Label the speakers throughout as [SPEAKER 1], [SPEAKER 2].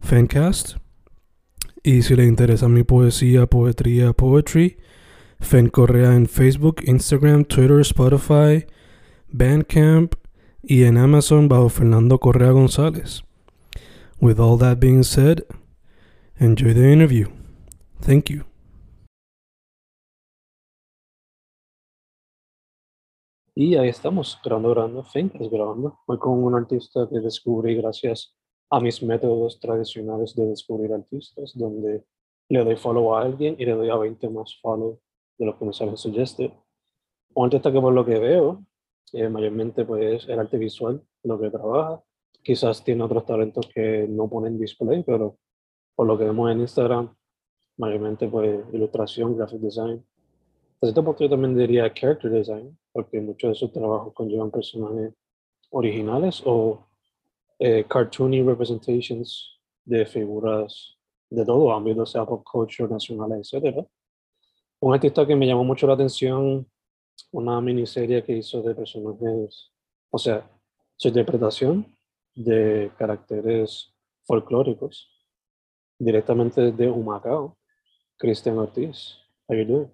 [SPEAKER 1] Fancast. Y si le interesa mi poesía, poetría, poetry, Fen Correa en Facebook, Instagram, Twitter, Spotify, Bandcamp y en Amazon bajo Fernando Correa González. With all that being said, enjoy the interview. Thank you.
[SPEAKER 2] Y ahí estamos, grabando, grabando, Fencast grabando. Hoy con un artista que descubrí gracias a mis métodos tradicionales de descubrir artistas, donde le doy follow a alguien y le doy a 20 más follow de lo que me sale suggested. Un artista que por lo que veo, eh, mayormente pues el arte visual, lo que trabaja. Quizás tiene otros talentos que no ponen display, pero por lo que vemos en Instagram, mayormente pues ilustración, graphic design. A cierto punto yo también diría character design, porque muchos de sus trabajos conllevan personajes originales o eh, cartoony representations de figuras de todo ámbito, sea pop culture, nacional, etc. Un artista que me llamó mucho la atención, una miniserie que hizo de personajes, o sea, su interpretación de caracteres folclóricos directamente desde Humacao, Cristian Ortiz. How you doing?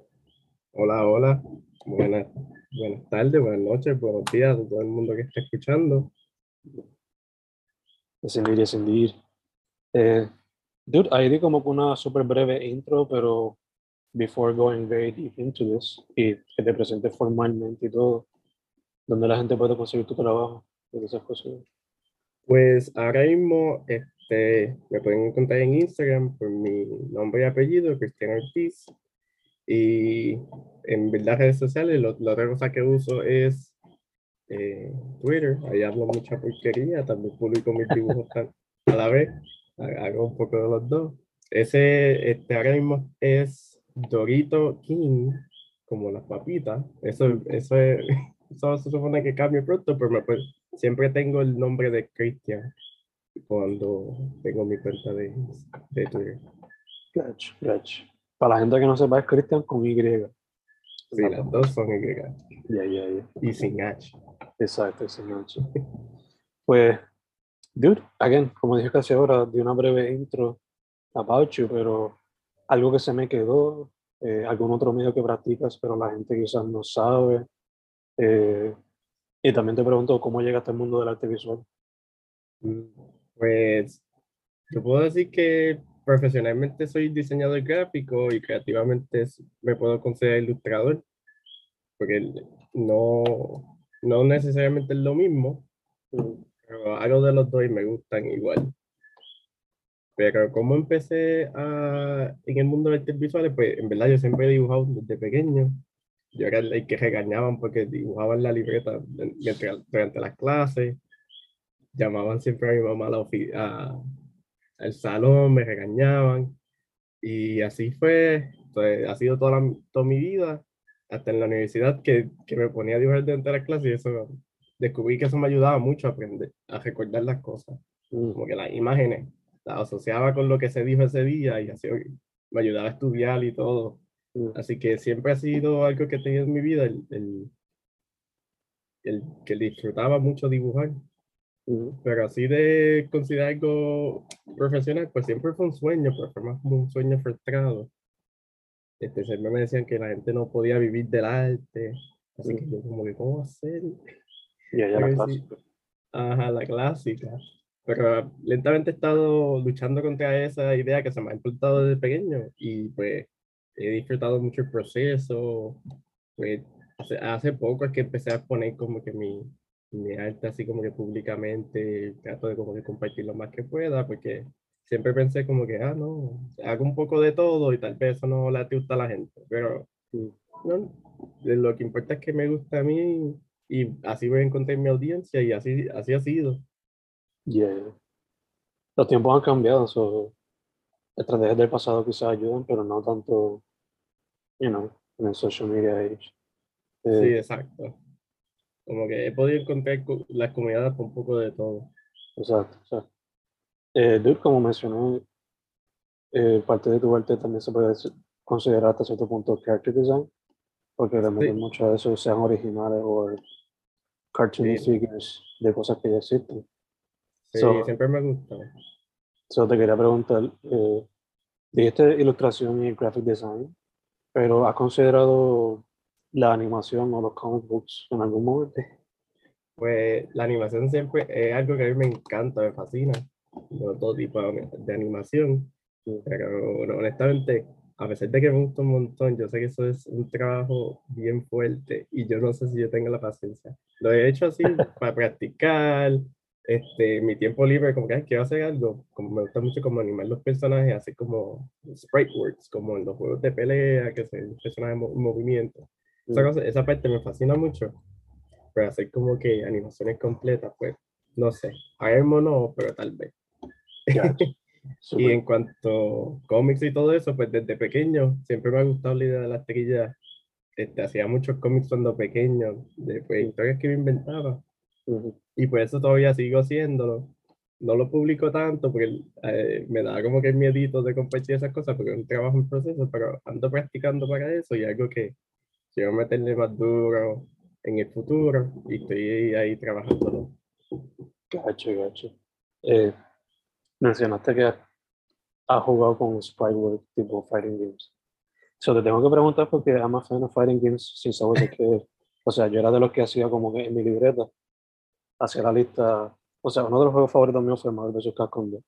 [SPEAKER 3] Hola, hola. Buenas, buenas tardes, buenas noches, buenos días a todo el mundo que está escuchando.
[SPEAKER 2] Indeed, yes, indeed. Eh, dude, ahí di como una súper breve intro, pero before going very deep into this, y que te presente formalmente y todo, donde la gente puede conseguir tu trabajo, y esas cosas.
[SPEAKER 3] Pues ahora mismo este, me pueden encontrar en Instagram por mi nombre y apellido, Cristian Ortiz. Y en verdad redes sociales, la otra cosa que uso es eh, Twitter. Ahí hablo mucha porquería, también publico mis dibujos a la vez. Hago un poco de los dos. Ese este, ahora mismo es Dorito King, como las papitas. Eso, eso, es, eso se supone que cambie pronto, pero me puede, siempre tengo el nombre de Christian cuando tengo mi cuenta de, de Twitter.
[SPEAKER 2] Gotcha, gotcha. Para la gente que no sepa, es Christian con Y.
[SPEAKER 3] Sí, las dos son Y.
[SPEAKER 2] Ya, ya, ya.
[SPEAKER 3] Y sin H.
[SPEAKER 2] Exacto, sin H. Pues, dude, again, como dije casi ahora, di una breve intro about you, pero algo que se me quedó, eh, algún otro medio que practicas, pero la gente quizás no sabe. Eh, y también te pregunto, ¿cómo llegaste al mundo del arte visual?
[SPEAKER 3] Pues, yo puedo decir que profesionalmente soy diseñador gráfico y creativamente me puedo considerar ilustrador, porque no, no necesariamente es lo mismo, pero algo de los dos me gustan igual. Pero como empecé a, en el mundo de artes visuales, pues en verdad yo siempre he dibujado desde pequeño. Yo era el que regañaban porque dibujaban la libreta mientras, durante las clases. Llamaban siempre a mi mamá a oficina al salón, me regañaban. Y así fue, pues, ha sido toda, la, toda mi vida, hasta en la universidad, que, que me ponía a dibujar dentro de la clase y eso, descubrí que eso me ayudaba mucho a aprender, a recordar las cosas. Como que las imágenes las asociaba con lo que se dijo ese día y así me ayudaba a estudiar y todo. Así que siempre ha sido algo que he tenido en mi vida, el, el, el que disfrutaba mucho dibujar. Pero así de considerar algo profesional, pues siempre fue un sueño, pero fue más como un sueño frustrado. Este, siempre me decían que la gente no podía vivir del arte, así que yo como que, ¿cómo hacer?
[SPEAKER 2] Ya, ya, la clásica.
[SPEAKER 3] Ajá, la clásica. pero lentamente he estado luchando contra esa idea que se me ha implantado desde pequeño y pues he disfrutado mucho el proceso. Pues hace, hace poco es que empecé a poner como que mi, mi arte así como que públicamente, trato de como que compartir lo más que pueda, porque siempre pensé como que, ah, no, hago un poco de todo y tal vez eso no le gusta a la gente, pero no, lo que importa es que me gusta a mí y así voy a encontrar mi audiencia y así, así ha sido.
[SPEAKER 2] Yeah. Los tiempos han cambiado, so, estrategias del pasado quizás ayudan, pero no tanto, you know, en el social media age.
[SPEAKER 3] sí, eh, exacto. Como que he podido encontrar las comunidades con un poco de todo.
[SPEAKER 2] Exacto, exacto. Eh, dude, como mencioné, eh, parte de tu arte también se puede considerar hasta cierto punto character design, porque le meten mucho a eso, sean originales o cartoon figures de cosas que ya existen.
[SPEAKER 3] Sí, siempre me gusta.
[SPEAKER 2] Solo te quería preguntar, eh, dijiste ilustración y graphic design, pero ¿has considerado la animación o los comic books en algún momento?
[SPEAKER 3] Pues la animación siempre es algo que a mí me encanta, me fascina. Todo tipo de animación. Pero honestamente, a pesar de que me gusta un montón, yo sé que eso es un trabajo bien fuerte y yo no sé si yo tengo la paciencia. Lo he hecho así para practicar, este, mi tiempo libre, como que quiero hacer algo, como me gusta mucho como animar los personajes, así como sprite works, como en los juegos de pelea, que se personajes en movimiento. Esa, mm. cosa, esa parte me fascina mucho, pero hacer como que animaciones completas, pues, no sé, Iron no, pero tal vez. y en cuanto a cómics y todo eso, pues desde pequeño siempre me ha gustado la idea de las trillas. Este, hacía muchos cómics cuando pequeño, de pues, historias que me inventaba. Y por eso todavía sigo haciéndolo. No lo publico tanto porque eh, me da como que miedito de compartir esas cosas porque es un trabajo en proceso, pero ando practicando para eso y algo que quiero meterle más duro en el futuro y estoy ahí trabajándolo.
[SPEAKER 2] Gacho, gacho. Eh, mencionaste que has jugado con Sprite World tipo Fighting Games. So, te tengo que preguntar porque I'm a fan of Fighting Games sin saber que, o sea, yo era de los que hacía como que en mi libreta hacia la lista, o sea, uno de los juegos favoritos míos fue Marvel vs. Capcom 2.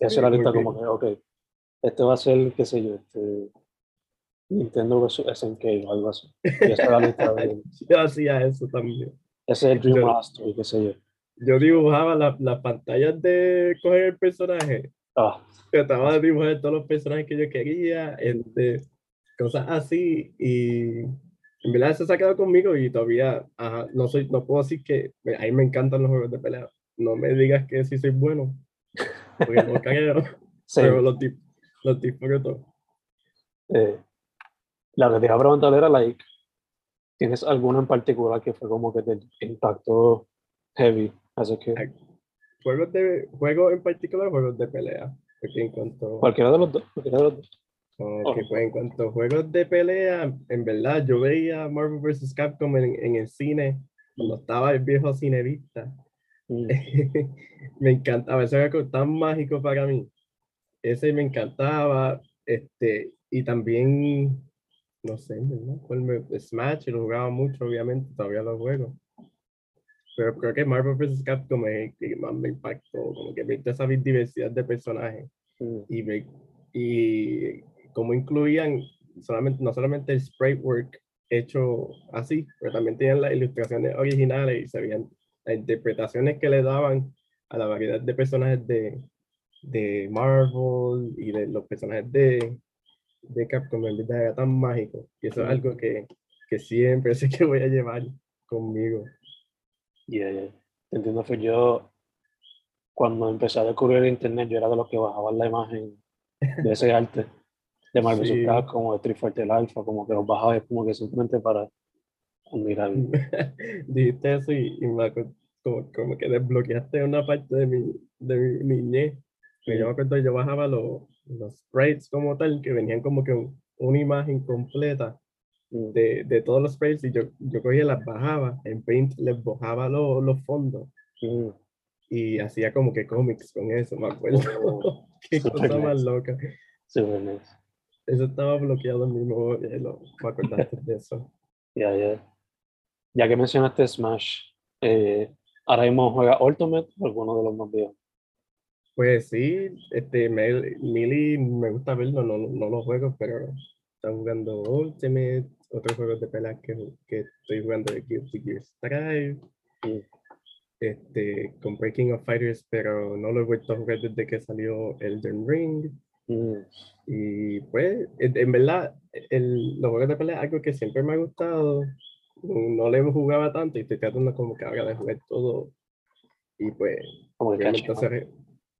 [SPEAKER 2] Y hacia la lista como que, ok, este va a ser, qué sé yo, este, Nintendo vs. SNK o algo así. Y esa la lista de...
[SPEAKER 3] yo hacía eso también.
[SPEAKER 2] Ese es el Dream Master, qué sé yo.
[SPEAKER 3] Yo dibujaba las la pantallas de coger el personaje. Ah. Trataba de dibujar todos los personajes que yo quería, este, cosas así, y en verdad eso se ha quedado conmigo y todavía no, soy, no puedo decir que a mí me encantan los juegos de pelea. No me digas que sí soy bueno, porque no caguero, sí. pero los tipos, los todo.
[SPEAKER 2] Eh, la que te iba a preguntar era, like, ¿tienes alguno en particular que fue como que te impactó heavy? Así que...
[SPEAKER 3] Juegos, de, juegos en particular, juegos de pelea. Porque en cuanto...
[SPEAKER 2] Cualquiera de los dos. Cualquiera de los dos.
[SPEAKER 3] Ok, pues en cuanto a juegos de pelea, en verdad yo veía Marvel vs. Capcom en, en el cine, cuando estaba el viejo cinevista. Mm. me encantaba, eso era tan mágico para mí. Ese me encantaba, este, y también, no sé, ¿verdad? Smash, lo jugaba mucho, obviamente, todavía lo juego. Pero creo que Marvel vs. Capcom es el que más me impactó, como que me esa diversidad de personajes. Mm. Y, y como incluían solamente, no solamente el spray work hecho así, pero también tenían las ilustraciones originales y se veían las interpretaciones que le daban a la variedad de personajes de, de Marvel y de los personajes de, de Capcom, en verdad era tan mágico. Y eso es algo que, que siempre sé que voy a llevar conmigo.
[SPEAKER 2] Y Entiendo, fue yo, cuando empecé a descubrir el internet, yo era de los que bajaban la imagen de ese arte de Marvel sí. como de Street Fighter Alpha, como que los bajaba como que simplemente para admirar.
[SPEAKER 3] Dijiste eso y, me como, como, que desbloqueaste una parte de mi, de mi niñez. yo me acuerdo, yo bajaba los, los sprites como tal, que venían como que una imagen completa. De, de, todos los sprites y yo, yo cogía las bajaba, en Paint les bajaba los, los fondos. Mm. Y hacía como que cómics con eso, me acuerdo. Oh, Qué cosa más loca.
[SPEAKER 2] Super nice.
[SPEAKER 3] Eso estaba bloqueado en mi modelo. Me acordaste de eso.
[SPEAKER 2] Ya, ya. Ya que mencionaste Smash, eh, ¿ahora mismo juega Ultimate o alguno de los más viejos?
[SPEAKER 3] Pues sí, este, Mili me gusta verlo, no, no los juegos, pero están jugando Ultimate, otros juegos de peleas que, que estoy jugando de Guilty Gear Strive, este, con Breaking of Fighters, pero no lo he vuelto a jugar desde que salió Elden Ring.
[SPEAKER 2] Mm,
[SPEAKER 3] Y pues, en verdad, el, los juegos de pelea es algo que siempre me ha gustado. No, no le jugaba tanto y estoy tratando como que ahora de jugar todo. Y pues,
[SPEAKER 2] como
[SPEAKER 3] re-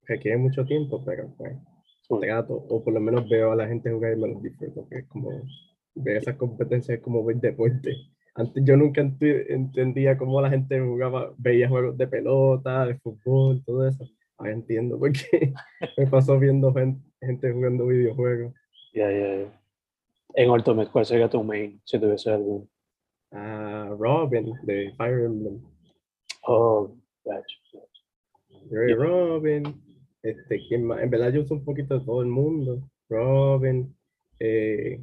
[SPEAKER 3] requiere mucho tiempo, pero pues
[SPEAKER 2] Mm.
[SPEAKER 3] trato, o por lo menos veo a la gente jugar y me los disfruto, que es como ver esas competencias como ver deporte. Antes yo nunca entendía cómo la gente jugaba, veía juegos de pelota, de fútbol, todo eso. Ahora entiendo por qué me pasó viendo gen- gente jugando videojuegos.
[SPEAKER 2] Ya, ya, ya. En Ultimate, ¿cuál sería tu main? Si tuviese algún.
[SPEAKER 3] a Robin de Fire Emblem.
[SPEAKER 2] Oh, gotcha.
[SPEAKER 3] De Robin, este, ¿quién más? En verdad yo uso un poquito de todo el mundo. Robin, eh,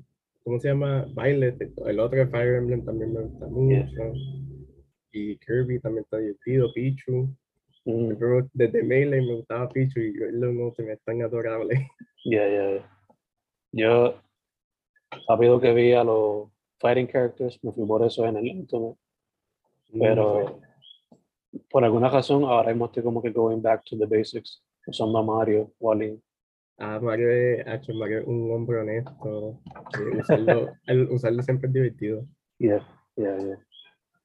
[SPEAKER 3] ¿cómo se llama? Violet, el- otro de Fire Emblem también me gusta mucho. Y Kirby también está divertido, Pichu.
[SPEAKER 2] Mm,
[SPEAKER 3] Pero desde Melee me gustaba Pichu y verlo en Ultimate es tan adorable.
[SPEAKER 2] Ya, ya, ya. Yo, rápido que vi a los fighting characters, me fui por eso en el Ultimate. Pero por alguna razón ahora mismo estoy como que going back to the basics, usando a Mario, Wally.
[SPEAKER 3] Ah, Mario es, hacho, Mario es un hombre honesto. Usarlo, el- usarlo siempre es divertido.
[SPEAKER 2] Yeah, yeah, yeah.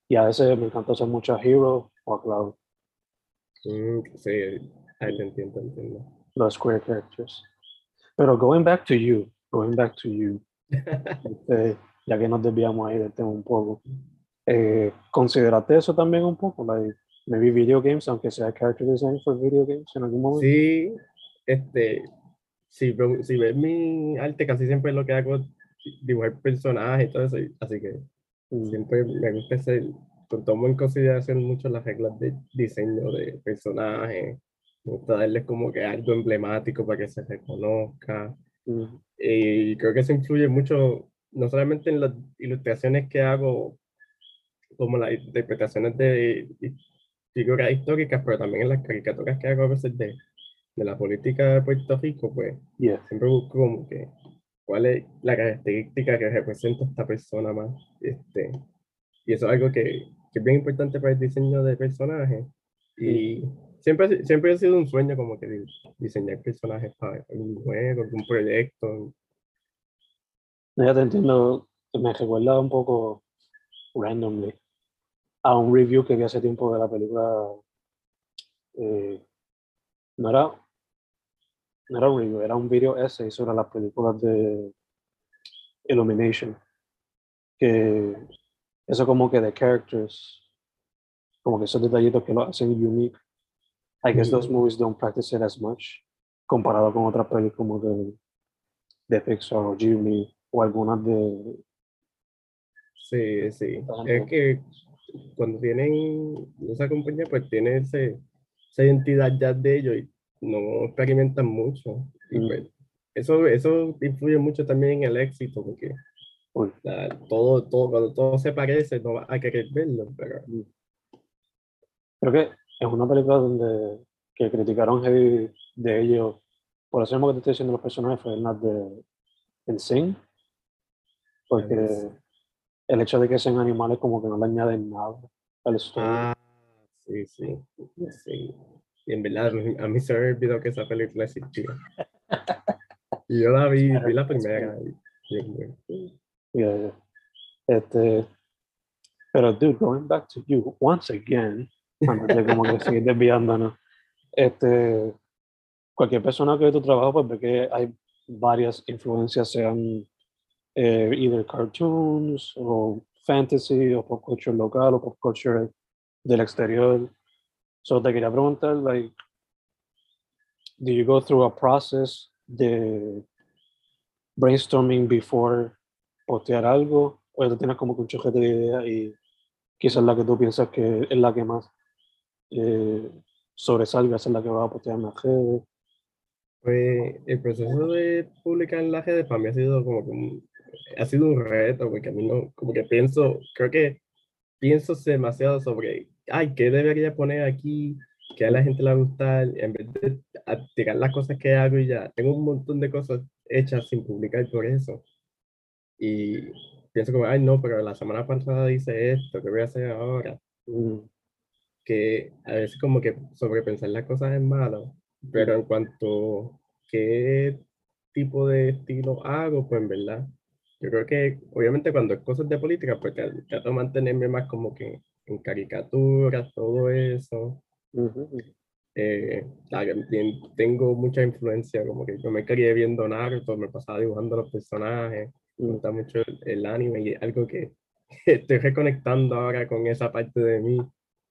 [SPEAKER 2] Y a veces me encanta usar mucho a Hero o a Cloud,
[SPEAKER 3] Mm, sí, ahí te entiendo, entiendo.
[SPEAKER 2] los square characters. Pero going back to you, going back to you, este, ya que nos desviamos ahí del tema un poco, eh, ¿consideraste eso también un poco? Like, maybe video games, aunque sea character design for video games en algún momento.
[SPEAKER 3] Sí, este, si, si ves mi arte, casi siempre lo que hago es dibujar personajes y todo eso, así que siempre me gusta pues, tomo en consideración mucho las reglas de diseño de personajes, me gusta darles como que algo emblemático para que se reconozca,
[SPEAKER 2] mm,
[SPEAKER 3] y creo que eso influye mucho, no solamente en las ilustraciones que hago, como las interpretaciones de figuras históricas, pero también en las caricaturas que hago a veces de, de la política de Puerto Rico, pues
[SPEAKER 2] yeah,
[SPEAKER 3] siempre busco como que cuál es la característica que representa esta persona más. Este, y eso es algo que, que es bien importante para el diseño de personajes. Y siempre, siempre ha sido un sueño como que di- diseñar personajes para algún juego, algún proyecto.
[SPEAKER 2] Ya te entiendo, me recuerda un poco randomly a un review que vi hace tiempo de la película. eh, no era, no era un review, era un video essay sobre las películas de Illumination. Que eso, como que de characters, como que esos detallitos que lo hacen unique. I guess those movies don't practice it as much comparado con otras películas como de, de Pixar o Ghibli o algunas de
[SPEAKER 3] Sí, sí. Es que cuando tienen esa compañía, pues tiene ese, esa identidad ya de ellos y no experimentan mucho. Y
[SPEAKER 2] Mm.
[SPEAKER 3] pues, eso, eso influye mucho también en el éxito, porque todo, todo, cuando todo se parece, no vas a querer verlo, pero
[SPEAKER 2] Creo que es una película donde que criticaron heavy de ellos, por eso mismo que te estoy diciendo los personajes, fue las de en Sing, porque el hecho de que sean animales como que no le añaden nada al story.
[SPEAKER 3] Ah, sí, sí, sí. Y en verdad, a mí se me olvidó que esa película existía. Y yo la vi, vi la primera. y- y-
[SPEAKER 2] Yeah, yeah. Este, pero dude, going back to you once again, antes de como que seguir desviándonos, este, cualquier persona que ve tu trabajo pues ve que hay varias influencias, sean eh, either cartoons o fantasy o pop culture local o pop culture del exterior. So te quería preguntar, like, do you go through a process de brainstorming before postear algo o tú tienes como un chojete de ideas y quizás la que tú piensas que es la que más eh, sobresalga, esa es la que va a postear en las redes.
[SPEAKER 3] Pues el proceso de publicar en las redes para mí ha sido como que un, ha sido un reto, porque a mí no, como que pienso, creo que pienso demasiado sobre, ay, ¿qué debería poner aquí? que a la gente le gusta, en vez de tirar las cosas que hago y ya, tengo un montón de cosas hechas sin publicar por eso. Y pienso como, ay no, pero la semana pasada hice esto, ¿qué voy a hacer ahora?
[SPEAKER 2] Mm,
[SPEAKER 3] Que a veces como que sobrepensar las cosas es malo, pero en cuanto a qué tipo de estilo hago, pues en verdad, yo creo que obviamente cuando es cosas de política, pues tra- trato de mantenerme más como que en caricaturas, todo eso.
[SPEAKER 2] ujú, ujú.
[SPEAKER 3] Eh, también tengo mucha influencia, como que yo me crié viendo Naruto, me pasaba dibujando los personajes, me gusta mucho el, el anime y es algo que estoy reconectando ahora con esa parte de mí,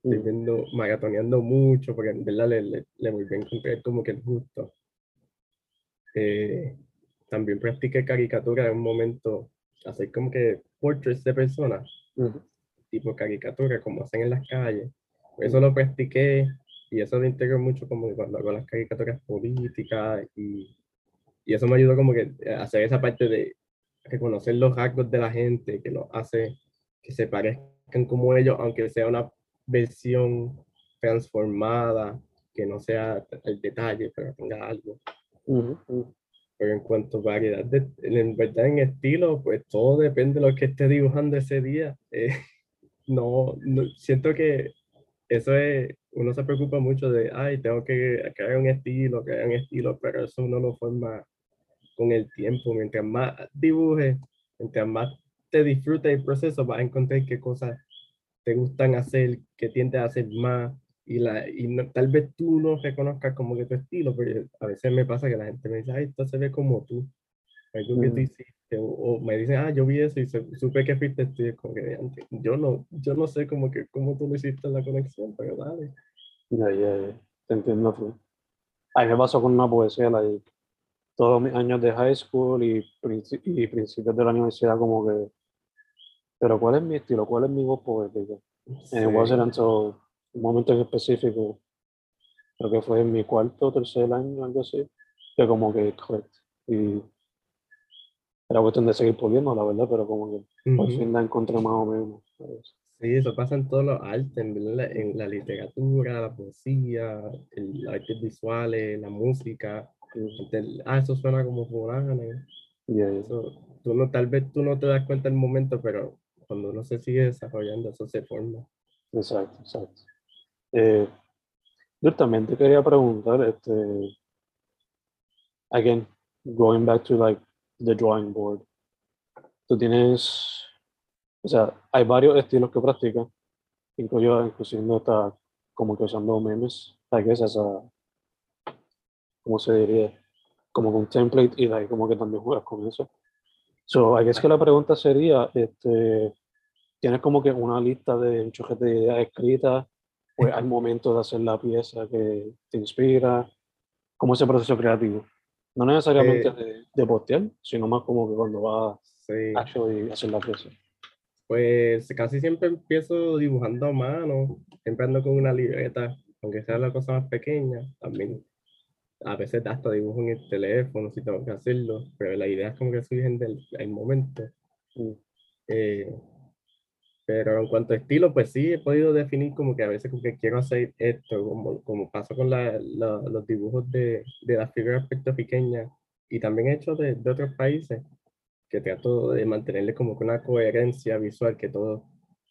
[SPEAKER 3] estoy
[SPEAKER 2] Mm,
[SPEAKER 3] viendo, maratoneando mucho, porque en verdad le, le, le volví a encontrar como que el gusto. Eh, también practiqué caricatura en un momento, hacer como que portraits de personas,
[SPEAKER 2] ujú.
[SPEAKER 3] tipo caricatura, como hacen en las calles. Eso lo practiqué y eso lo integro mucho como cuando hago las caricaturas políticas y, y eso me ayudó como que a hacer esa parte de reconocer los rasgos de la gente que los hace que se parezcan como ellos, aunque sea una versión transformada, que no sea el detalle, pero tenga algo.
[SPEAKER 2] Ujú, ujú.
[SPEAKER 3] Pero en cuanto a variedad, de, en verdad en estilo, pues todo depende de lo que esté dibujando ese día. Eh, no, no, siento que eso es, uno se preocupa mucho de, ay, tengo que crear un estilo, crear un estilo, pero eso uno lo forma con el tiempo. Mientras más dibujes, mientras más te disfrutes el proceso, vas a encontrar qué cosas te gustan hacer, qué tiendes a hacer más. Y, la, y no- tal vez tú no reconozcas como que tu estilo, pero a veces me pasa que la gente me dice, ay, esto se ve como tú, algo que tú
[SPEAKER 2] Mm.
[SPEAKER 3] hiciste, o, o me dicen, ah, yo vi eso y se- supe que fuiste tú, es como que de antes. Yo no, yo no sé como que cómo tú lo hiciste la conexión, pero dale.
[SPEAKER 2] Ya, ya, ya. Te entiendo. full. A mí me pasó con una poesía, like, todos mis años de high school y, y principios de la universidad, como que, pero ¿cuál es mi estilo? ¿Cuál es mi voz poética? And it wasn't until un momento en específico, creo que fue en mi cuarto o tercer año, algo así, que como que correcto. Y era cuestión de seguir puliendo, la verdad, pero como que por
[SPEAKER 3] Ujú.
[SPEAKER 2] fin la encontré más o menos. ¿sabes?
[SPEAKER 3] Sí, eso pasa en todos los artes, en, la- en la literatura, la poesía, el, las artes visuales, la música. El- ah, eso suena como fulano.
[SPEAKER 2] ya, ya.
[SPEAKER 3] Eso, tú no, tal vez tú no te das cuenta el momento, pero cuando uno se sigue desarrollando, eso se forma.
[SPEAKER 2] Exacto, exacto. Eh, yo también te quería preguntar, este, again, going back to like the drawing board. Tú tienes, o sea, hay varios estilos que practicas, incluyo, incluyendo hasta como que usando memes, like es esa, ¿cómo se diría? Como con template y like, como que también juegas con eso. So, I guess que la pregunta sería, este, ¿tienes como que una lista de un chorrete de ideas escritas? Pues al momento de hacer la pieza que te inspira, como ese proceso creativo. No necesariamente
[SPEAKER 3] Eh,
[SPEAKER 2] de, de postear, sino más como que cuando vas
[SPEAKER 3] Sí.
[SPEAKER 2] a hacer la pieza.
[SPEAKER 3] Pues casi siempre empiezo dibujando a mano, siempre ando con una libreta, aunque sea la cosa más pequeña, también a veces hasta dibujo en el teléfono si tengo que hacerlo, pero la idea es como que surgen del, del momento.
[SPEAKER 2] Mm,
[SPEAKER 3] Eh, pero en cuanto a estilo, pues sí, he podido definir como que a veces como que quiero hacer esto, como, como pasó con la- la- los dibujos de, de las figuras puertorriqueñas y también hechos de, de otros países, que trato de mantenerle como que una coherencia visual, que todos,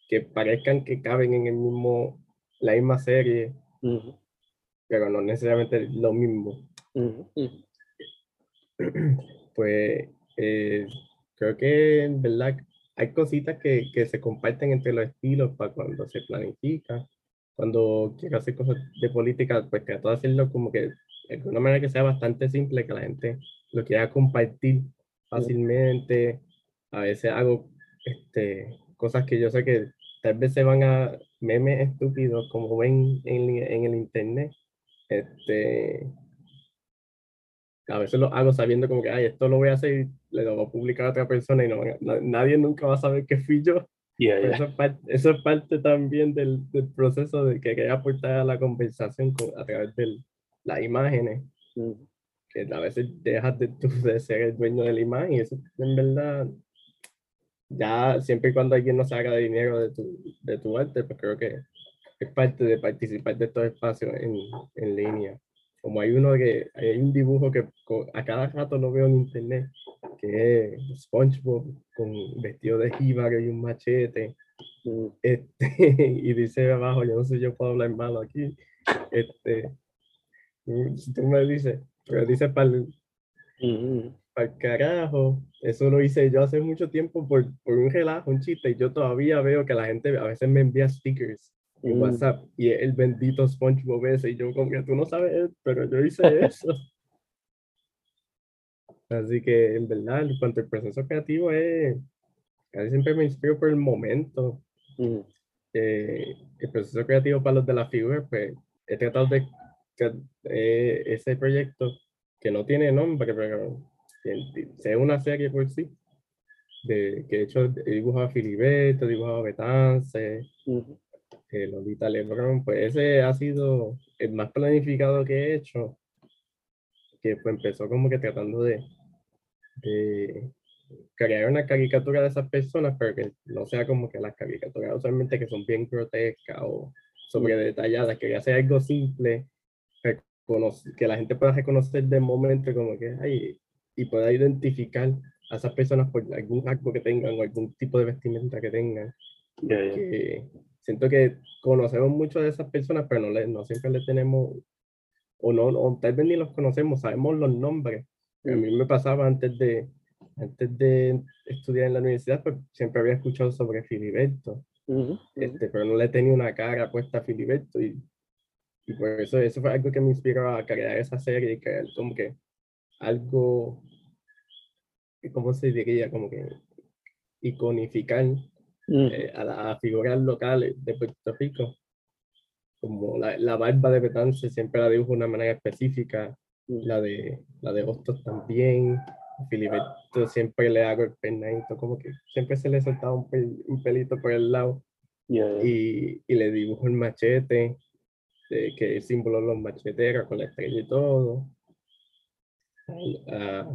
[SPEAKER 3] que parezcan que caben en el mismo, la misma serie,
[SPEAKER 2] ujú,
[SPEAKER 3] pero no necesariamente lo mismo.
[SPEAKER 2] ujú, ujú.
[SPEAKER 3] Pues eh, creo que en verdad hay cositas que, que se comparten entre los estilos para cuando se planifica. Cuando quiero hacer cosas de política, pues trato de hacerlo como que de alguna manera que sea bastante simple, que la gente lo quiera compartir fácilmente. A veces hago este, cosas que yo sé que tal vez se van a memes estúpidos como ven en, en el internet. Este, a veces lo hago sabiendo como que, ay, esto lo voy a hacer y le lo voy a publicar a otra persona y no, nadie nunca va a saber que fui yo.
[SPEAKER 2] Yeah, yeah.
[SPEAKER 3] eso, es parte, eso es parte también del, del proceso de que quería aportar a la conversación con- a través de las imágenes,
[SPEAKER 2] Ujú.
[SPEAKER 3] que a veces dejas de, de ser el dueño de la imagen y eso en verdad, ya siempre y cuando alguien no se haga dinero de tu, de tu arte, pues creo que es parte de participar de estos espacios en, en línea. Como hay uno que, hay un dibujo que a cada rato lo veo en internet, que es SpongeBob con vestido de jíbaro y un machete. Mm. Este, y dice abajo, yo no sé si yo puedo hablar malo aquí. Este, si tú me dices, pero dice para el, para el carajo, eso lo hice yo hace mucho tiempo por, por un relajo, un chiste, y yo todavía veo que la gente a veces me envía stickers en mm. WhatsApp y el bendito SpongeBob ese y yo como que tú no sabes, pero yo hice eso. Así que en verdad, en cuanto al proceso creativo es, casi siempre me inspiro por el momento. Mm. Eh, el proceso creativo para los de la figura, pues he tratado de eh, ese proyecto que no tiene nombre, pero es una serie por sí, de, que he hecho, he dibujado a Filiberto, he dibujado a Betance, eh, Lolita Lebron, pues ese ha sido el más planificado que he hecho, que pues empezó como que tratando de, de crear una caricatura de esas personas, pero que no sea como que las caricaturas usualmente que son bien grotescas o sobre detalladas, quería hacer algo simple, que la gente pueda reconocer de momento como que hay y pueda identificar a esas personas por algún acto que tengan o algún tipo de vestimenta que tengan. Que, siento que conocemos mucho de esas personas, pero no, le, no siempre le tenemos, o no, o tal vez ni los conocemos, sabemos los nombres. A mí me pasaba antes de, antes de estudiar en la universidad, pues siempre había escuchado sobre Filiberto, este, pero no le tenía una cara puesta a Filiberto y, y por eso eso fue algo que me inspiró a crear esa serie y crear como que algo, ¿cómo se diría? Como que iconificar Mm. Eh, a las figuras locales de Puerto Rico. Como la, la barba de Betance siempre la dibujo de una manera específica, mm. la de, la de Hostos también. Filiberto siempre le hago el peinadito, como que siempre se le soltaba un, un pelito por el lado. Y, y, le dibujo el machete, que es el símbolo de los macheteros con la estrella y todo. Ah,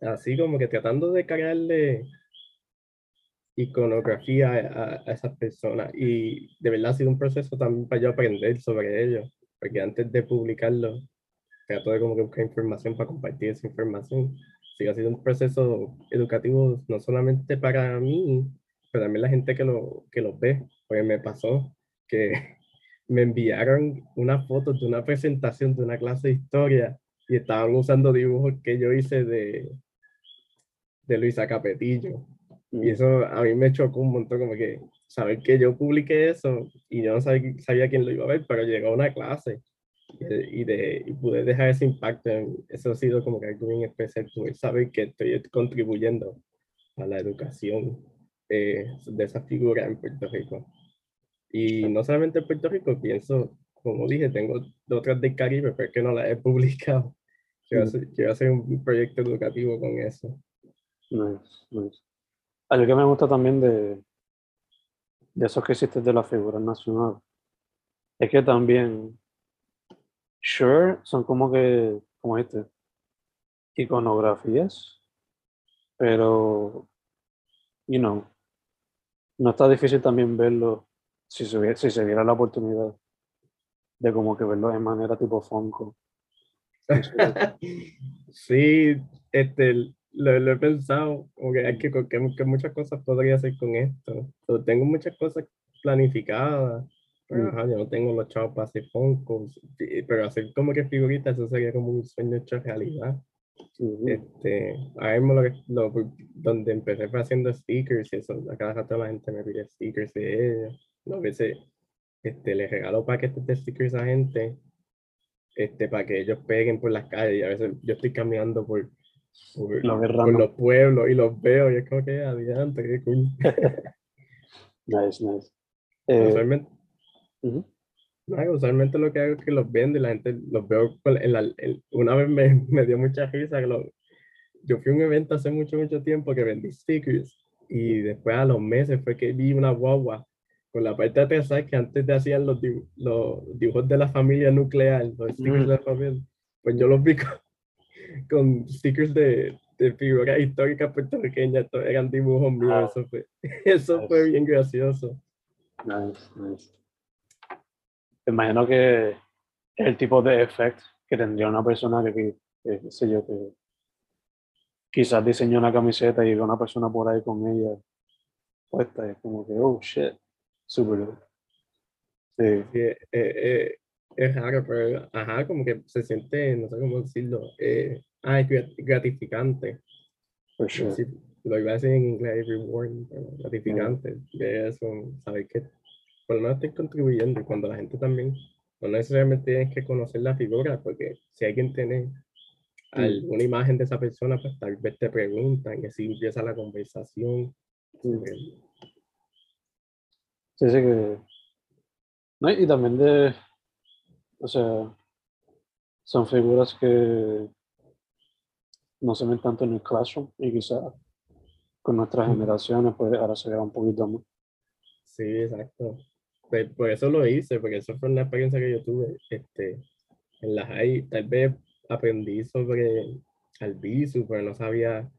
[SPEAKER 3] así como que tratando de cargarle iconografía a, esas personas. Y de verdad ha sido un proceso también para yo aprender sobre ellos, porque antes de publicarlo, trato de como que buscar información para compartir esa información. Sí, ha sido un proceso educativo no solamente para mí, pero también la gente que lo, que lo ve. Porque me pasó que me enviaron una foto de una presentación de una clase de historia y estaban usando dibujos que yo hice de, de Luisa Capetillo. Y eso a mí me chocó un montón, como que saber que yo publiqué eso y yo no sabía, sabía quién lo iba a ver, pero llegó a una clase y, de, y pude dejar ese impacto. eso ha sido como que algo bien especial, saber que estoy contribuyendo a la educación eh, de esa figura en Puerto Rico. Y no solamente en Puerto Rico, pienso, como dije, tengo otras del Caribe, pero es que no las he publicado. Quiero, hacer, quiero hacer un proyecto educativo con eso.
[SPEAKER 2] Nice, nice. Algo que me gusta también de, de esos que existen de la figura nacional es que también, sure, son como que, como este, iconografías, pero, you know, no está difícil también verlo si se, si se diera la oportunidad de como que verlo de manera tipo Funko.
[SPEAKER 3] sí, este, lo, he pensado, como que, hay que, que, muchas cosas podría hacer con esto. tengo muchas cosas planificadas, pero mm. yo no tengo los chavos para hacer foncos, pero hacer como que figuritas, eso sería como un sueño hecho realidad. este, ahora mismo lo que, lo, donde empecé fue haciendo stickers y eso, a cada rato la gente me pide stickers de ellos. A veces este, les regalo paquetes de stickers a gente este, para que ellos peguen por las calles y a veces yo estoy caminando por por, los pueblos y los veo y es como que adelante, qué cool.
[SPEAKER 2] nice, nice.
[SPEAKER 3] Eh, usualmente, usualmente lo que hago es que los vendo y la gente los veo. En la, una vez me, me, dio mucha risa que lo, yo fui a un evento hace mucho, mucho tiempo que vendí stickers y después a los meses fue que vi una guagua con la parte de atrás que antes te hacían los, los dibujos de la familia nuclear, los stickers de la familia, pues yo los vi con, con stickers de, de figuras históricas puertorriqueñas, eran dibujos míos, eso fue, eso fue bien gracioso.
[SPEAKER 2] Nice, nice. imagino que el tipo de efecto que tendría una persona que, que, que, sé yo, que quizás diseñó una camiseta y ve una persona por ahí con ella puesta y es como que, oh shit, super. Sí,
[SPEAKER 3] Sí, eh, eh, es raro, pero ajá, como que se siente, no sé cómo decirlo, eh, ah, es grat- gratificante.
[SPEAKER 2] sure.
[SPEAKER 3] Sí, lo iba a decir en inglés, pero gratificante. De eso, saber que por lo menos estoy contribuyendo y cuando la gente también, no necesariamente tienes que conocer la figura, porque si alguien tiene alguna imagen de esa persona, pues tal vez te preguntan y así empieza la conversación.
[SPEAKER 2] Mm. Sí, sí que. No, y también de. O sea, son figuras que no se ven tanto en el classroom y quizás con nuestras generaciones, pues ahora se verá un poquito más.
[SPEAKER 3] Sí, exacto. Pues, por eso lo hice, porque eso fue una experiencia que yo tuve este, en la high. Tal vez aprendí sobre Albizu, pero no sabía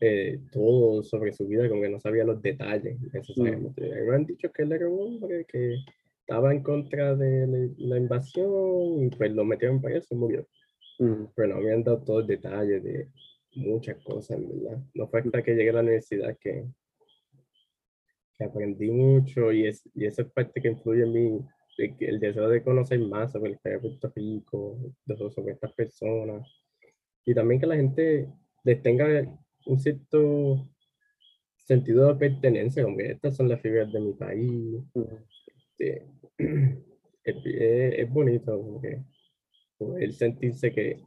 [SPEAKER 3] eh, todo sobre su vida, como que no sabía los detalles necesariamente. Mí Me han dicho que él era un hombre que estaba en contra de la, la invasión y pues lo metieron para eso y murió.
[SPEAKER 2] Mm,
[SPEAKER 3] Pero no me habían dado todo el detalle de muchas cosas, en verdad. No fue hasta que llegué a la universidad que, que aprendí mucho y, es, y esa es parte que influye en mí, el deseo de conocer más sobre el historia de Puerto Rico, sobre estas personas. Y también que la gente les tenga un cierto sentido de pertenencia, como que estas son las figuras de mi país.
[SPEAKER 2] mm,
[SPEAKER 3] este, es, es- es bonito, como que el sentirse que,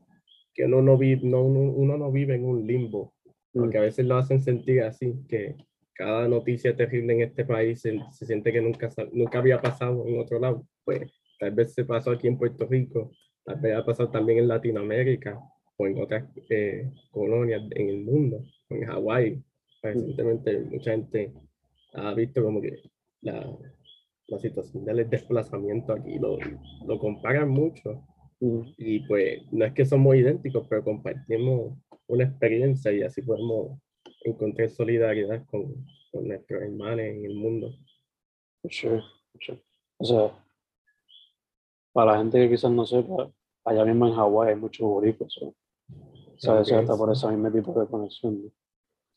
[SPEAKER 3] que uno, no vive, no, uno, no vive en un limbo,
[SPEAKER 2] mm,
[SPEAKER 3] porque a veces lo hacen sentir así, que cada noticia terrible en este país se, se siente que nunca, nunca había pasado en otro lado. Pues tal vez se pasó aquí en Puerto Rico, tal vez ha pasado también en Latinoamérica o en otras eh, colonias en el mundo, en Hawái. Recientemente mucha gente ha visto como que la, la situación del desplazamiento aquí lo, lo comparan mucho
[SPEAKER 2] mm,
[SPEAKER 3] y pues no es que somos idénticos, pero compartimos una experiencia y así podemos encontrar solidaridad con, con nuestros hermanos en el mundo.
[SPEAKER 2] sure, for sure. O sea, para la gente que quizás no sepa, allá mismo en Hawái hay muchos boricuas. ¿so? O sea, eso
[SPEAKER 3] Ok,
[SPEAKER 2] hasta por
[SPEAKER 3] sí.
[SPEAKER 2] ese mismo tipo de conexión. ¿no?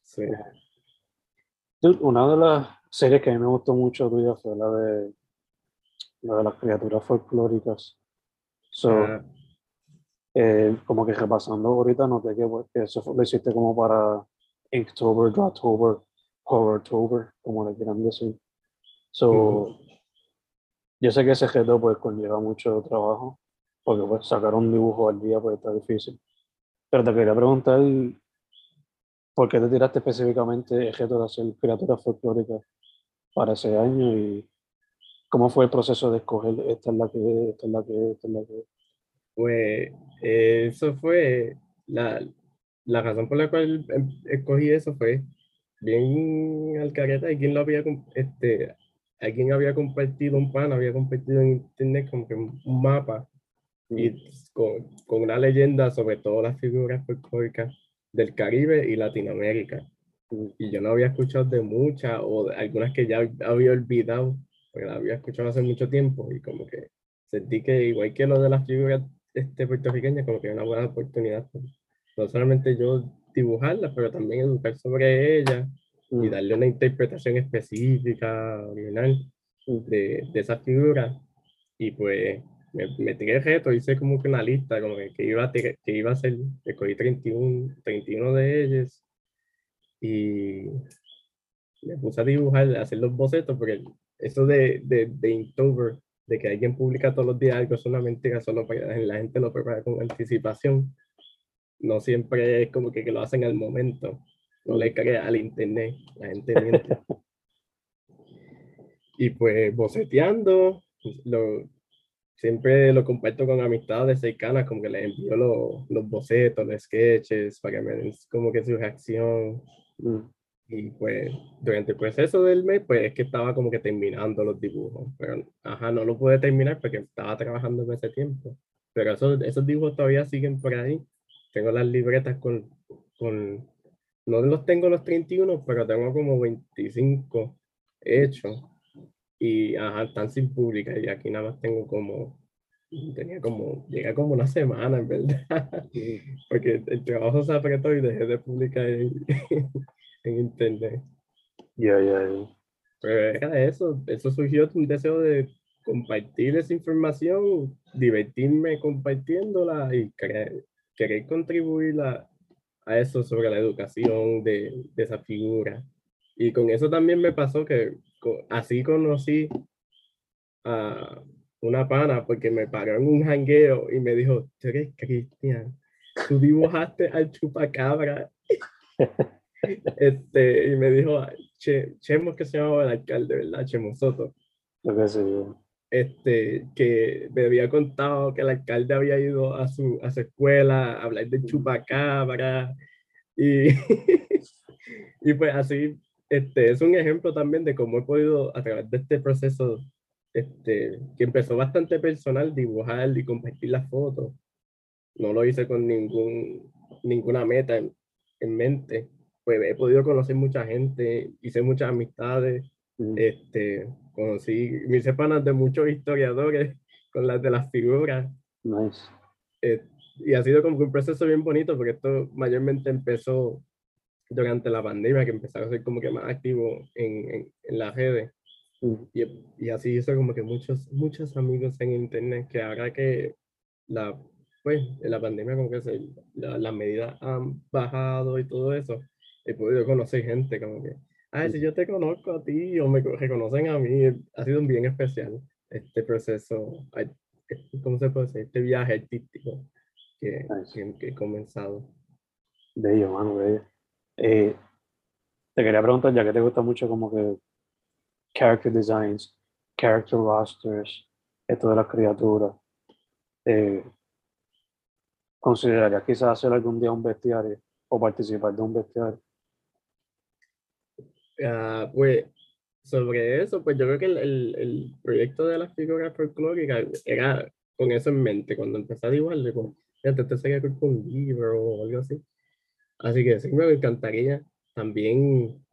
[SPEAKER 3] Sí.
[SPEAKER 2] Dude, una de las series que a mí me gustó mucho tuya fue la de, la de las criaturas folclóricas. So,
[SPEAKER 3] Ah,
[SPEAKER 2] eh, como que repasando ahorita noté que, pues, que eso lo hiciste como para Inktober, Drawtober, Horrortober, como le quieran decir. So, yo sé que ese reto pues conlleva mucho trabajo, porque pues sacar un dibujo al día pues está difícil. Pero te quería preguntar, ¿por qué te tiraste específicamente el reto de hacer criaturas folclóricas para ese año y cómo fue el proceso de escoger esta es la que es, esta es la que es, esta es la que es?
[SPEAKER 3] Pues eh, eso fue la, la razón por la cual em- escogí eso fue bien al careta y quien lo había este alguien había compartido un pan había compartido en internet como que un mapa y con, con una leyenda sobre todas las figuras folclóricas del Caribe y Latinoamérica.
[SPEAKER 2] Mm,
[SPEAKER 3] Y yo no había escuchado de muchas o de algunas que ya había olvidado, porque las había escuchado hace mucho tiempo y como que sentí que igual que lo de las figuras este, puertorriqueñas, como que era una buena oportunidad. No solamente yo dibujarlas, pero también educar sobre ellas y
[SPEAKER 2] mm,
[SPEAKER 3] darle una interpretación específica, original
[SPEAKER 2] mm,
[SPEAKER 3] de, de esas figuras. Y pues me, me tiré el reto, hice como que una lista, como que, que iba, a tirar- que iba a hacer, escogí 31, 31 de ellas y me puse a dibujar, a hacer los bocetos, porque eso de, de, de Inktober, de que alguien publica todos los días algo, es una mentira, solo la gente lo prepara con anticipación. No siempre es como que, que lo hacen al momento. No le creas al internet, la gente miente. Y pues boceteando, lo, siempre lo comparto con amistades cercanas, como que les envío los, los bocetos, los sketches, para que me den como que su reacción.
[SPEAKER 2] mm,
[SPEAKER 3] Y pues durante el proceso del mes, pues es que estaba como que terminando los dibujos, pero ajá, no lo pude terminar porque estaba trabajando en ese tiempo. Pero esos, esos dibujos todavía siguen por ahí. Tengo las libretas con, con, no los tengo los 31, pero tengo como 25 hechos. y ajá, están sin publicar y aquí nada más tengo como, tenía como, llega como una semana en verdad, porque el trabajo se apretó y dejé de publicar en, internet.
[SPEAKER 2] Ya, ya, ya.
[SPEAKER 3] Pero era eso, eso surgió un deseo de compartir esa información, divertirme compartiéndola y querer, querer contribuir a, a, eso sobre la educación de, de, esa figura. Y con eso también me pasó que así conocí a una pana porque me paró en un jangueo y me dijo, tú eres Cristian, tú dibujaste al chupacabra. este, y me dijo, che, Chemo que se llamaba el alcalde, ¿verdad? Chemo Soto.
[SPEAKER 2] Lo que sí
[SPEAKER 3] este, que me había contado que el alcalde había ido a su, a su escuela a hablar de chupacabra y, y pues así, este, es un ejemplo también de cómo he podido a través de este proceso, este, que empezó bastante personal, dibujar y compartir las fotos. No lo hice con ningún, ninguna meta en, en mente, pues he podido conocer mucha gente, hice muchas amistades, este, conocí, mis panas de muchos historiadores con las de las figuras.
[SPEAKER 2] Nice.
[SPEAKER 3] Eh, y ha sido como un proceso bien bonito porque esto mayormente empezó durante la pandemia, que empezaron a ser como que más activo en, en, en las redes. Y, y, así hizo como que muchos, muchos amigos en internet que ahora que la, pues, la pandemia como que se, las la medidas han bajado y todo eso, he podido conocer gente como que ah, si yo te conozco a ti o me reconocen a mí, ha sido bien especial este proceso, ¿cómo se puede decir? Este viaje artístico que, que, he comenzado.
[SPEAKER 2] Bello, mano, bello. Eh, te quería preguntar, ya que te gusta mucho como que character designs, character rosters, esto de las criaturas, eh, ¿considerarías quizás hacer algún día un bestiario o participar de un bestiario?
[SPEAKER 3] Uh, pues sobre eso, pues yo creo que el, el, el, proyecto de las figuras folclóricas era con eso en mente, cuando empecé a dibujarle, pues, fíjate, este sería con un libro o algo así. Así que sí me encantaría. También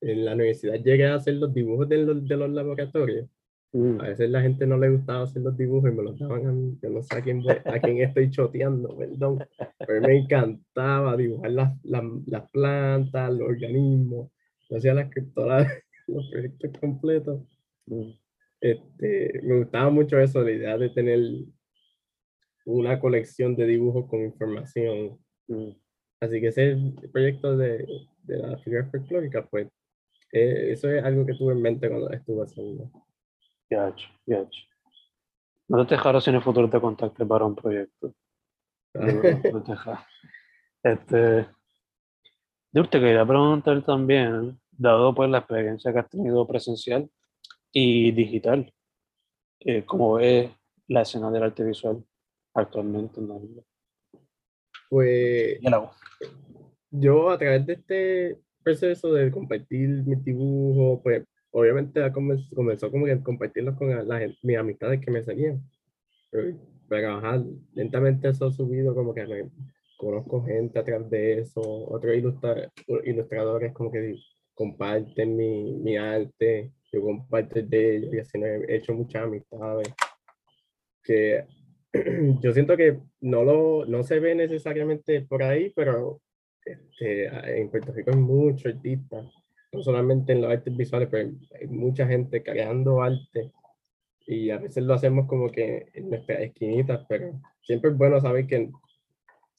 [SPEAKER 3] en la universidad llegué a hacer los dibujos de los, de los laboratorios. Mm. A veces la gente no le gustaba hacer los dibujos y me los daban a mí. Yo no sé a quién, a quién estoy choteando, perdón. Pero me encantaba dibujar las, las, las plantas, los organismos hacía las todas los proyectos completos. Mm. Este, me gustaba mucho eso, la idea de tener una colección de dibujos con información. Mm. Así que ese proyecto de, de la figura folclórica, pues, eh, eso es algo que tuve en mente cuando estuve haciendo.
[SPEAKER 2] Ya, ya. No te dejaron si en el futuro te contactes para un proyecto. No, te Este, yo te quería preguntar también, dado pues la experiencia que has tenido presencial y digital, eh, ¿cómo es la escena del arte visual actualmente en la vida?
[SPEAKER 3] Pues yo a través de este proceso de compartir mis dibujos, pues obviamente comenzó, como que compartirlos con mis amistades que me seguían. Pero, pero lentamente eso ha subido como que me, conozco gente a través de eso, otros ilustradores como que comparten mi, mi arte, yo comparto de ellos y así he hecho muchas amistades que yo siento que no, lo, no se ve necesariamente por ahí, pero este, en Puerto Rico hay muchos artistas, no solamente en los artes visuales, pero hay mucha gente creando arte y a veces lo hacemos como que en nuestras esquinitas, pero siempre es bueno saber que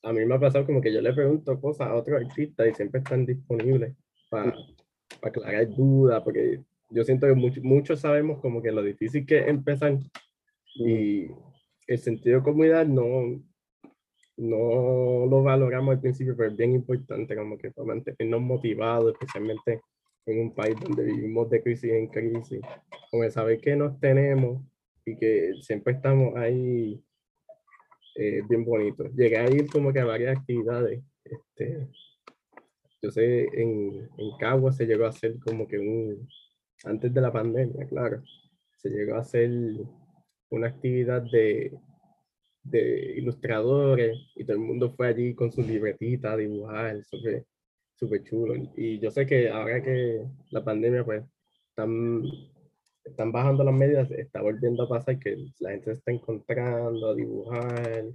[SPEAKER 3] a mí me ha pasado como que yo le pregunto cosas a otros artistas y siempre están disponibles para para aclarar dudas, porque yo siento que muchos sabemos como que lo difícil que empezar y el sentido de comunidad no, no lo valoramos al principio, pero es bien importante como que para mantenernos motivados, especialmente en un país donde vivimos de crisis en crisis, como saber que nos tenemos y que siempre estamos ahí, eh, bien bonito. Llegué a ir como que a varias actividades, este, yo sé, en, en Cagua se llegó a hacer como que un, antes de la pandemia, claro, se llegó a hacer una actividad de, de ilustradores y todo el mundo fue allí con su libretita a dibujar, súper super chulo. Y yo sé que ahora que la pandemia pues están están bajando las medidas, está volviendo a pasar que la gente se está encontrando a dibujar,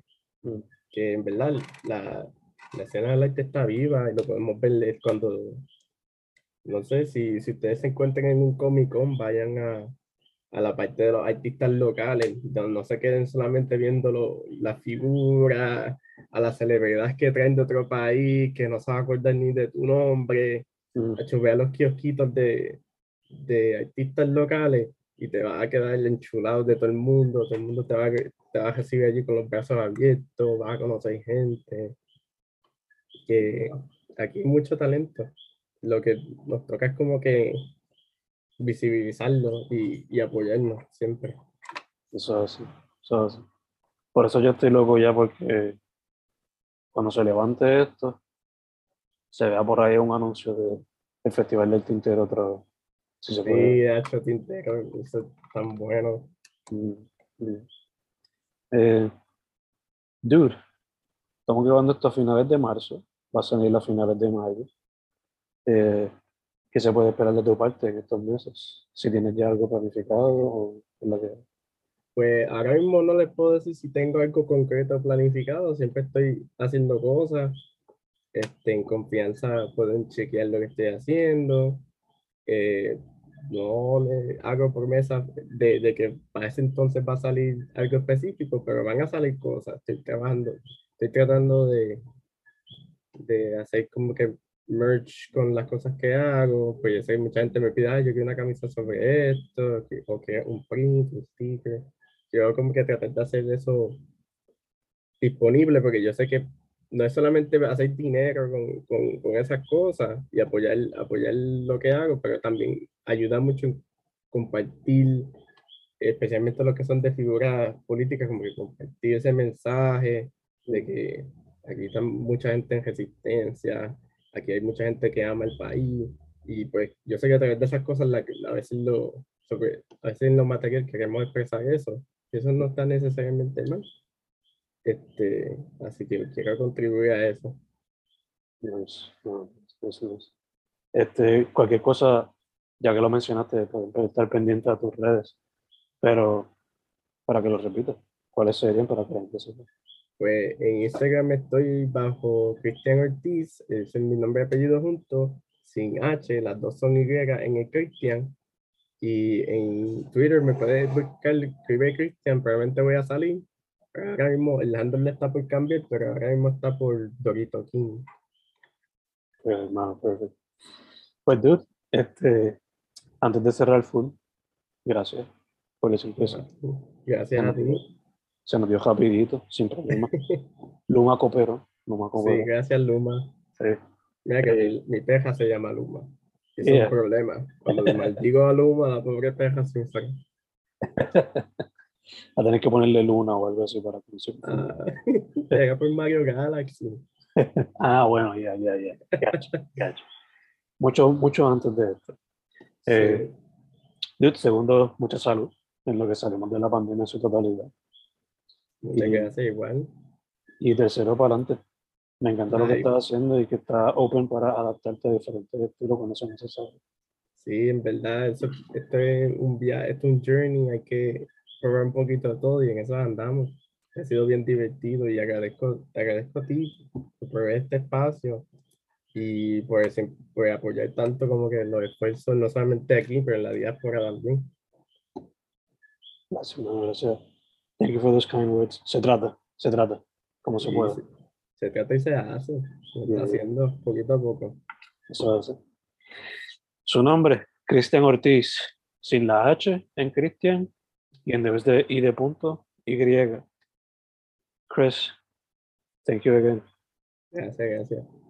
[SPEAKER 2] Mm.
[SPEAKER 3] que en verdad la, la escena del arte está viva y lo podemos ver cuando, no sé, si, si ustedes se encuentran en un Comic Con, vayan a, a la parte de los artistas locales, donde no se queden solamente viendo lo- las figuras, a las celebridades que traen de otro país, que no se van a acordar ni de tu nombre,
[SPEAKER 2] Mm.
[SPEAKER 3] Hacho, ve a los kiosquitos de, de artistas locales y te vas a quedar enchulado de todo el mundo, todo el mundo te va, te va a recibir allí con los brazos abiertos, vas a conocer gente, que aquí hay mucho talento. Lo que nos toca es como que visibilizarlo y, y apoyarnos siempre.
[SPEAKER 2] Eso es así, eso es así. Por eso yo estoy loco ya porque cuando se levante esto, se vea por ahí un anuncio del Festival del Tintero otra vez. Si.
[SPEAKER 3] Sí, Hacho Tintero, eso es tan bueno.
[SPEAKER 2] Mm, mm. Eh, dude, estamos grabando esto a finales de marzo, va a salir a finales de mayo. Eh, ¿Qué se puede esperar de tu parte en estos meses? Si tienes ya algo planificado o que
[SPEAKER 3] Pues ahora mismo no les puedo decir si tengo algo concreto planificado, siempre estoy haciendo cosas, este, en confianza pueden chequear lo que estoy haciendo, eh, no le hago promesas de, de que para ese entonces va a salir algo específico, pero van a salir cosas, estoy trabajando, estoy tratando de, de hacer como que merch con las cosas que hago, pues yo sé que mucha gente me pide, "Ay, yo quiero una camisa sobre esto, o que un print, un sticker, yo como que tratar de hacer eso disponible, porque yo sé que no es solamente hacer dinero con, con, con esas cosas y apoyar, apoyar lo que hago, pero también ayuda mucho en compartir, especialmente los que son de figuras políticas, como que compartir ese mensaje de que aquí está mucha gente en resistencia, aquí hay mucha gente que ama el país, y pues yo sé que a través de esas cosas la, a veces lo, sobre, a veces en material queremos expresar eso, y eso no está necesariamente mal. Este, así que quiero contribuir a eso.
[SPEAKER 2] Este, cualquier cosa, ya que lo mencionaste, pueden estar pendiente a tus redes, pero para que lo repitas, ¿cuáles serían para que la gente?
[SPEAKER 3] Pues en Instagram estoy bajo Cristian Ortiz, es mi nombre y apellido juntos, sin H, las dos son Y en el Cristian. Y en Twitter me puedes buscar, escribe Cristian, probablemente voy a salir. Pero ahora mismo el handle está por cambiar, pero ahora mismo está por Dorito King.
[SPEAKER 2] Pues, hermano, perfecto. Pues, dude, este, antes de cerrar full, gracias por la sorpresa.
[SPEAKER 3] Gracias a ti.
[SPEAKER 2] Se nos dio rapidito, sin problema. Luma cooperó, Luma
[SPEAKER 3] Sí,
[SPEAKER 2] cooperó.
[SPEAKER 3] gracias Luma.
[SPEAKER 2] Sí.
[SPEAKER 3] Mira que mi, mi perra se llama Luma. Es
[SPEAKER 2] Yeah.
[SPEAKER 3] un problema. Cuando le maldigo a Luma, la pobre perra sufre.
[SPEAKER 2] A tener que ponerle luna o algo así para que no se confunda.
[SPEAKER 3] Ah, por Mario Galaxy.
[SPEAKER 2] Ah, bueno, ya, ya, ya. Mucho, mucho antes de esto. Eh, Dude, segundo, mucha salud en lo que salimos de la pandemia en su totalidad. Y-
[SPEAKER 3] gracias igual.
[SPEAKER 2] Y tercero, para adelante. Me encanta lo que
[SPEAKER 3] Ay.
[SPEAKER 2] estás haciendo y que estás open para adaptarte a diferentes estilos cuando sea necesario.
[SPEAKER 3] Sí, en verdad, eso, esto es un viaje, esto es un journey, hay que probar un poquito de todo y en eso andamos. Ha sido bien divertido y agradezco, te agradezco a ti por este espacio y por, ese- por apoyar tanto como que los esfuerzos, no solamente aquí, pero en la diáspora también.
[SPEAKER 2] Gracias, gracias. Thank you for those kind words. Se trata, se trata, como se puede.
[SPEAKER 3] se, se trata y se hace, se está haciendo poquito a poco.
[SPEAKER 2] Eso hace. Su nombre, Cristian Ortiz, sin la H en Cristian y en vez de I de punto, Y. Chris, thank you again.
[SPEAKER 3] Gracias, gracias.